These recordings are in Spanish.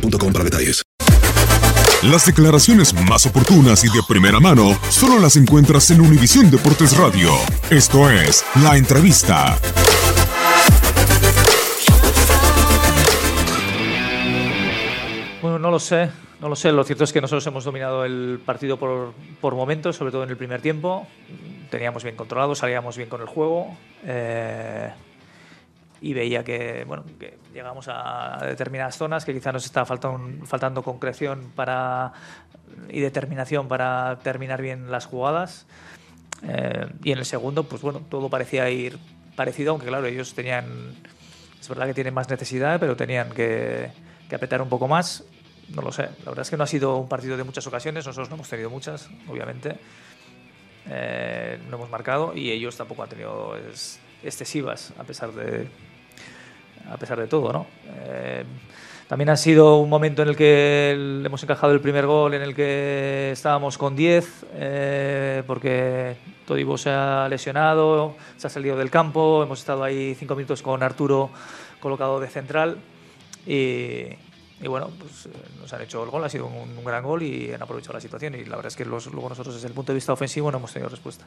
para detalles. Las declaraciones más oportunas y de primera mano solo las encuentras en Univisión Deportes Radio. Esto es La Entrevista. Bueno, no lo sé, no lo sé. Lo cierto es que nosotros hemos dominado el partido por, por momentos, sobre todo en el primer tiempo. Teníamos bien controlado, salíamos bien con el juego. Eh, y veía que, bueno, que llegamos a determinadas zonas que quizá nos está faltando, faltando concreción para, y determinación para terminar bien las jugadas. Eh, y en el segundo, pues bueno, todo parecía ir parecido, aunque claro, ellos tenían, es verdad que tienen más necesidad, pero tenían que, que apretar un poco más no lo sé. La verdad es que no ha sido un partido de muchas ocasiones. Nosotros no hemos tenido muchas, obviamente. Eh, no hemos marcado y ellos tampoco han tenido excesivas, a pesar de, a pesar de todo, ¿no? Eh, también ha sido un momento en el que hemos encajado el primer gol, en el que estábamos con 10, eh, porque Todibo se ha lesionado, se ha salido del campo, hemos estado ahí cinco minutos con Arturo colocado de central y, y bueno, pues eh, nos han hecho el gol, ha sido un, gran gol y han aprovechado la situación y la verdad es que los, luego nosotros desde el punto de vista ofensivo no hemos tenido respuesta.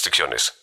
restricciones.